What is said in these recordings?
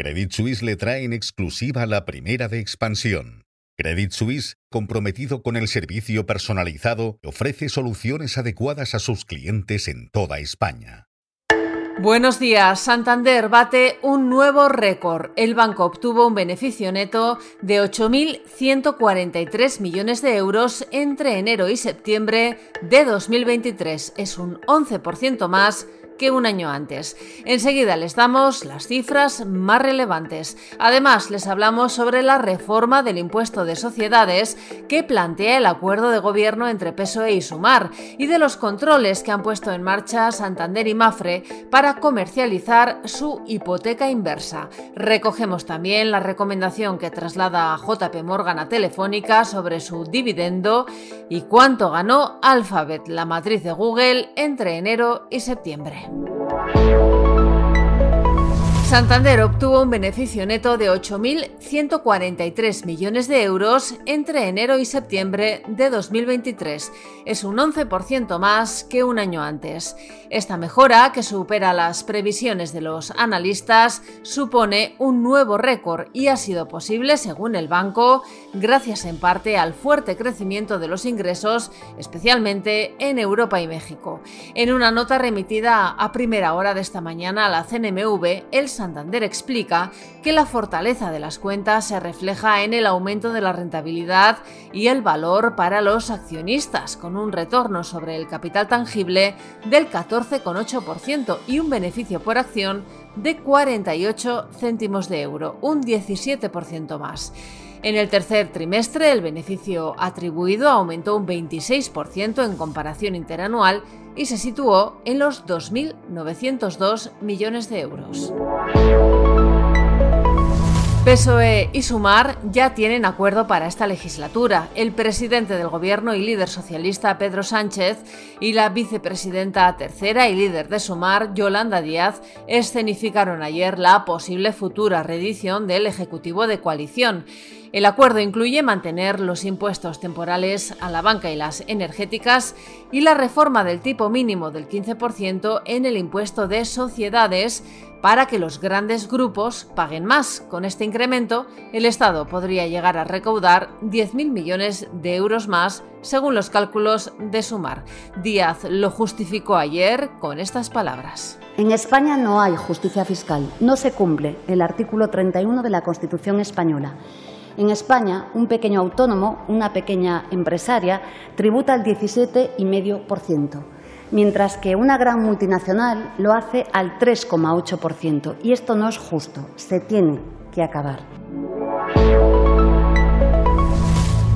Credit Suisse le trae en exclusiva la primera de expansión. Credit Suisse, comprometido con el servicio personalizado, ofrece soluciones adecuadas a sus clientes en toda España. Buenos días. Santander bate un nuevo récord. El banco obtuvo un beneficio neto de 8.143 millones de euros entre enero y septiembre de 2023. Es un 11% más que un año antes. Enseguida les damos las cifras más relevantes. Además, les hablamos sobre la reforma del impuesto de sociedades que plantea el acuerdo de gobierno entre PSOE y Sumar y de los controles que han puesto en marcha Santander y Mafre para comercializar su hipoteca inversa. Recogemos también la recomendación que traslada JP Morgan a Telefónica sobre su dividendo y cuánto ganó Alphabet, la matriz de Google, entre enero y septiembre. Santander obtuvo un beneficio neto de 8.143 millones de euros entre enero y septiembre de 2023. Es un 11% más que un año antes. Esta mejora, que supera las previsiones de los analistas, supone un nuevo récord y ha sido posible, según el banco, gracias en parte al fuerte crecimiento de los ingresos, especialmente en Europa y México. En una nota remitida a primera hora de esta mañana a la CNMV, el Santander explica que la fortaleza de las cuentas se refleja en el aumento de la rentabilidad y el valor para los accionistas, con un retorno sobre el capital tangible del 14,8% y un beneficio por acción de 48 céntimos de euro, un 17% más. En el tercer trimestre, el beneficio atribuido aumentó un 26% en comparación interanual y se situó en los 2.902 millones de euros. PSOE y Sumar ya tienen acuerdo para esta legislatura. El presidente del gobierno y líder socialista Pedro Sánchez y la vicepresidenta tercera y líder de Sumar, Yolanda Díaz, escenificaron ayer la posible futura reedición del Ejecutivo de coalición. El acuerdo incluye mantener los impuestos temporales a la banca y las energéticas y la reforma del tipo mínimo del 15% en el impuesto de sociedades para que los grandes grupos paguen más. Con este incremento, el Estado podría llegar a recaudar 10.000 millones de euros más, según los cálculos de Sumar. Díaz lo justificó ayer con estas palabras. En España no hay justicia fiscal, no se cumple el artículo 31 de la Constitución española. En España, un pequeño autónomo, una pequeña empresaria, tributa el 17,5%, mientras que una gran multinacional lo hace al 3,8%. Y esto no es justo, se tiene que acabar.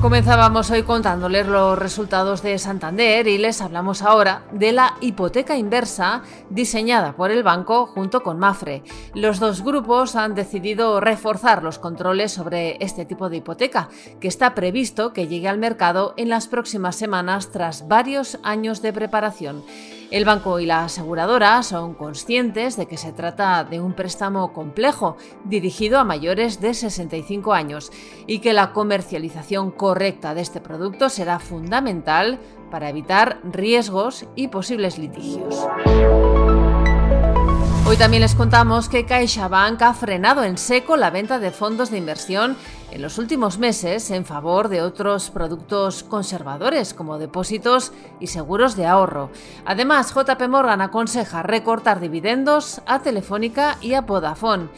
Comenzábamos hoy contándoles los resultados de Santander y les hablamos ahora de la hipoteca inversa diseñada por el banco junto con Mafre. Los dos grupos han decidido reforzar los controles sobre este tipo de hipoteca, que está previsto que llegue al mercado en las próximas semanas tras varios años de preparación. El banco y la aseguradora son conscientes de que se trata de un préstamo complejo dirigido a mayores de 65 años y que la comercialización correcta de este producto será fundamental para evitar riesgos y posibles litigios. Hoy también les contamos que CaixaBank ha frenado en seco la venta de fondos de inversión en los últimos meses en favor de otros productos conservadores como depósitos y seguros de ahorro. Además, JP Morgan aconseja recortar dividendos a Telefónica y a Vodafone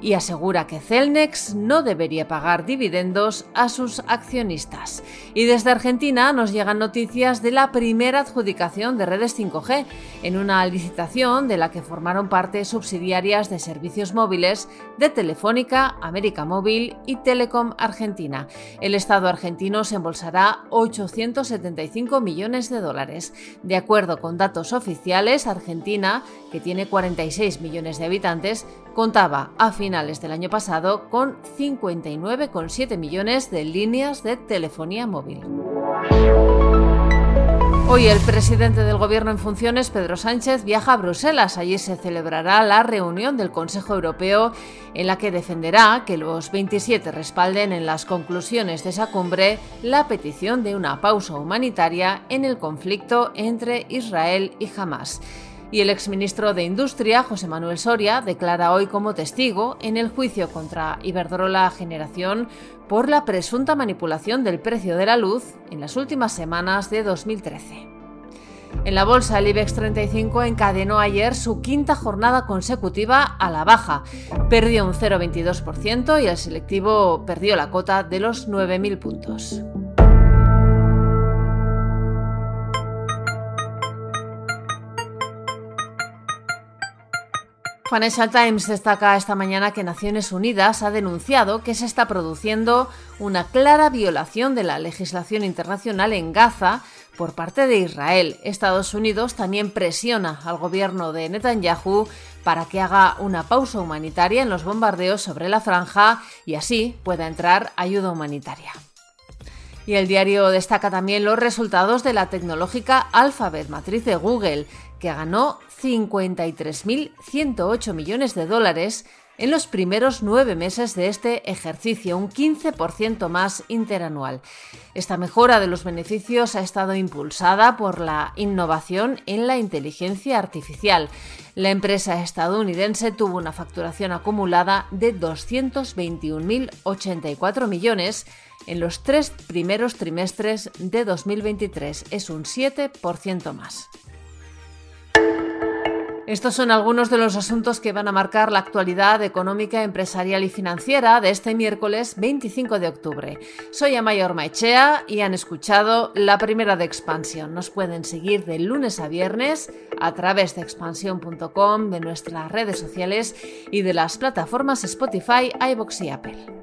y asegura que Celnex no debería pagar dividendos a sus accionistas. Y desde Argentina nos llegan noticias de la primera adjudicación de redes 5G en una licitación de la que formaron parte subsidiarias de servicios móviles de Telefónica, América Móvil y Telecom Argentina. El Estado argentino se embolsará 875 millones de dólares. De acuerdo con datos oficiales, Argentina, que tiene 46 millones de habitantes, contaba a finales del año pasado con 59,7 millones de líneas de telefonía móvil. Hoy el presidente del Gobierno en funciones, Pedro Sánchez, viaja a Bruselas. Allí se celebrará la reunión del Consejo Europeo en la que defenderá que los 27 respalden en las conclusiones de esa cumbre la petición de una pausa humanitaria en el conflicto entre Israel y Hamas. Y el exministro de Industria, José Manuel Soria, declara hoy como testigo en el juicio contra Iberdrola Generación por la presunta manipulación del precio de la luz en las últimas semanas de 2013. En la bolsa, el IBEX 35 encadenó ayer su quinta jornada consecutiva a la baja. Perdió un 0,22% y el selectivo perdió la cota de los 9.000 puntos. Financial Times destaca esta mañana que Naciones Unidas ha denunciado que se está produciendo una clara violación de la legislación internacional en Gaza por parte de Israel. Estados Unidos también presiona al gobierno de Netanyahu para que haga una pausa humanitaria en los bombardeos sobre la franja y así pueda entrar ayuda humanitaria. Y el diario destaca también los resultados de la tecnológica Alphabet, matriz de Google, que ganó 53.108 millones de dólares en los primeros nueve meses de este ejercicio, un 15% más interanual. Esta mejora de los beneficios ha estado impulsada por la innovación en la inteligencia artificial. La empresa estadounidense tuvo una facturación acumulada de 221.084 millones en los tres primeros trimestres de 2023. Es un 7% más. Estos son algunos de los asuntos que van a marcar la actualidad económica, empresarial y financiera de este miércoles 25 de octubre. Soy Amayor Maichea y han escuchado la primera de Expansión. Nos pueden seguir de lunes a viernes a través de expansión.com, de nuestras redes sociales y de las plataformas Spotify, iBox y Apple.